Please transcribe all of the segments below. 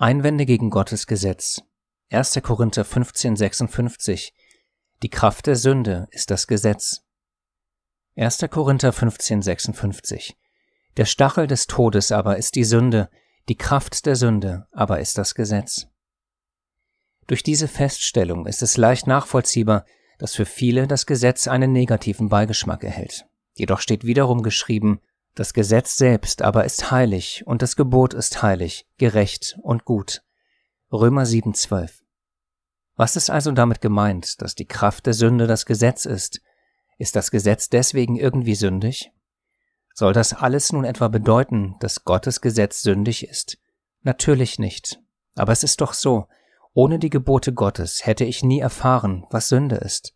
Einwände gegen Gottes Gesetz. 1. Korinther 15, 56. Die Kraft der Sünde ist das Gesetz. 1. Korinther 15, 56. Der Stachel des Todes aber ist die Sünde, die Kraft der Sünde aber ist das Gesetz. Durch diese Feststellung ist es leicht nachvollziehbar, dass für viele das Gesetz einen negativen Beigeschmack erhält. Jedoch steht wiederum geschrieben, das Gesetz selbst aber ist heilig und das Gebot ist heilig, gerecht und gut. Römer 7,12. Was ist also damit gemeint, dass die Kraft der Sünde das Gesetz ist? Ist das Gesetz deswegen irgendwie sündig? Soll das alles nun etwa bedeuten, dass Gottes Gesetz sündig ist? Natürlich nicht. Aber es ist doch so, ohne die Gebote Gottes hätte ich nie erfahren, was Sünde ist.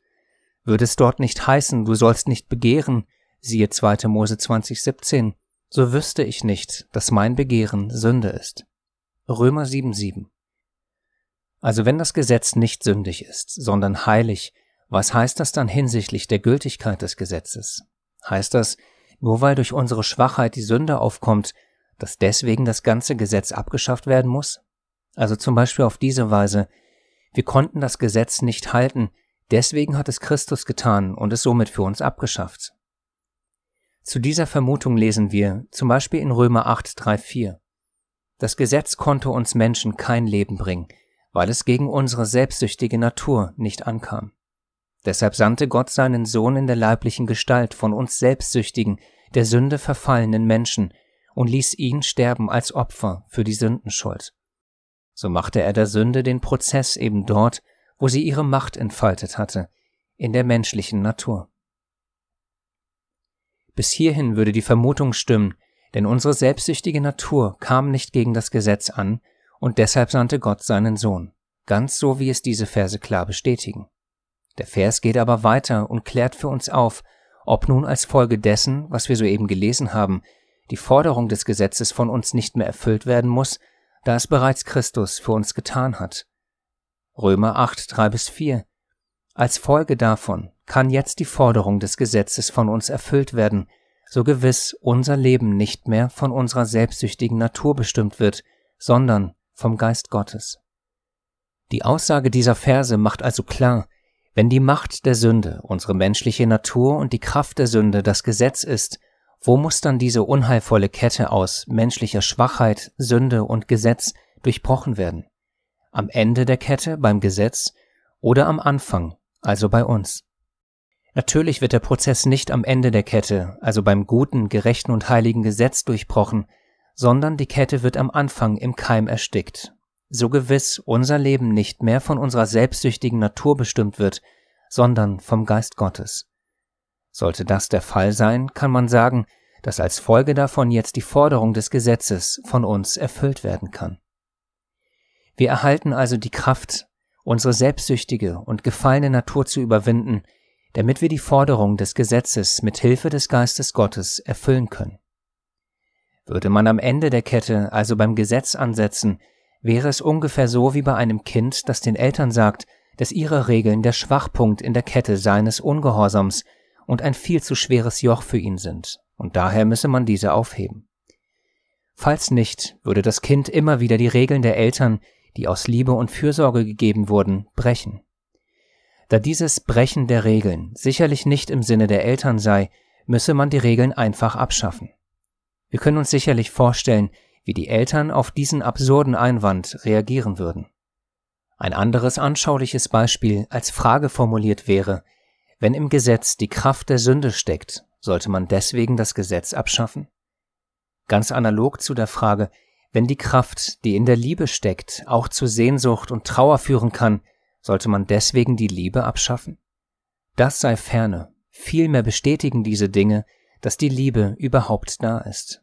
Würde es dort nicht heißen, du sollst nicht begehren, siehe 2. Mose 2017, so wüsste ich nicht, dass mein Begehren Sünde ist. Römer 7,7 Also wenn das Gesetz nicht sündig ist, sondern heilig, was heißt das dann hinsichtlich der Gültigkeit des Gesetzes? Heißt das, nur weil durch unsere Schwachheit die Sünde aufkommt, dass deswegen das ganze Gesetz abgeschafft werden muss? Also zum Beispiel auf diese Weise, wir konnten das Gesetz nicht halten, deswegen hat es Christus getan und es somit für uns abgeschafft. Zu dieser Vermutung lesen wir zum Beispiel in Römer 8, 3, 4. Das Gesetz konnte uns Menschen kein Leben bringen, weil es gegen unsere selbstsüchtige Natur nicht ankam. Deshalb sandte Gott seinen Sohn in der leiblichen Gestalt von uns selbstsüchtigen, der Sünde verfallenen Menschen und ließ ihn sterben als Opfer für die Sündenschuld. So machte er der Sünde den Prozess eben dort, wo sie ihre Macht entfaltet hatte, in der menschlichen Natur. Bis hierhin würde die Vermutung stimmen, denn unsere selbstsüchtige Natur kam nicht gegen das Gesetz an, und deshalb sandte Gott seinen Sohn, ganz so wie es diese Verse klar bestätigen. Der Vers geht aber weiter und klärt für uns auf, ob nun als Folge dessen, was wir soeben gelesen haben, die Forderung des Gesetzes von uns nicht mehr erfüllt werden muss, da es bereits Christus für uns getan hat. Römer 8, 3 bis 4. Als Folge davon kann jetzt die Forderung des Gesetzes von uns erfüllt werden, so gewiss unser Leben nicht mehr von unserer selbstsüchtigen Natur bestimmt wird, sondern vom Geist Gottes. Die Aussage dieser Verse macht also klar, wenn die Macht der Sünde unsere menschliche Natur und die Kraft der Sünde das Gesetz ist, wo muss dann diese unheilvolle Kette aus menschlicher Schwachheit, Sünde und Gesetz durchbrochen werden? Am Ende der Kette beim Gesetz oder am Anfang, also bei uns? Natürlich wird der Prozess nicht am Ende der Kette, also beim guten, gerechten und heiligen Gesetz durchbrochen, sondern die Kette wird am Anfang im Keim erstickt. So gewiss unser Leben nicht mehr von unserer selbstsüchtigen Natur bestimmt wird, sondern vom Geist Gottes. Sollte das der Fall sein, kann man sagen, dass als Folge davon jetzt die Forderung des Gesetzes von uns erfüllt werden kann. Wir erhalten also die Kraft, unsere selbstsüchtige und gefallene Natur zu überwinden, damit wir die Forderung des Gesetzes mit Hilfe des Geistes Gottes erfüllen können. Würde man am Ende der Kette also beim Gesetz ansetzen, wäre es ungefähr so wie bei einem Kind, das den Eltern sagt, dass ihre Regeln der Schwachpunkt in der Kette seines Ungehorsams und ein viel zu schweres Joch für ihn sind, und daher müsse man diese aufheben. Falls nicht, würde das Kind immer wieder die Regeln der Eltern, die aus Liebe und Fürsorge gegeben wurden, brechen. Da dieses Brechen der Regeln sicherlich nicht im Sinne der Eltern sei, müsse man die Regeln einfach abschaffen. Wir können uns sicherlich vorstellen, wie die Eltern auf diesen absurden Einwand reagieren würden. Ein anderes anschauliches Beispiel als Frage formuliert wäre, wenn im Gesetz die Kraft der Sünde steckt, sollte man deswegen das Gesetz abschaffen? Ganz analog zu der Frage, wenn die Kraft, die in der Liebe steckt, auch zu Sehnsucht und Trauer führen kann, sollte man deswegen die Liebe abschaffen? Das sei ferne, vielmehr bestätigen diese Dinge, dass die Liebe überhaupt da ist.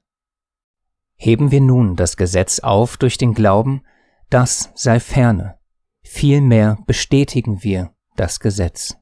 Heben wir nun das Gesetz auf durch den Glauben, das sei ferne, vielmehr bestätigen wir das Gesetz.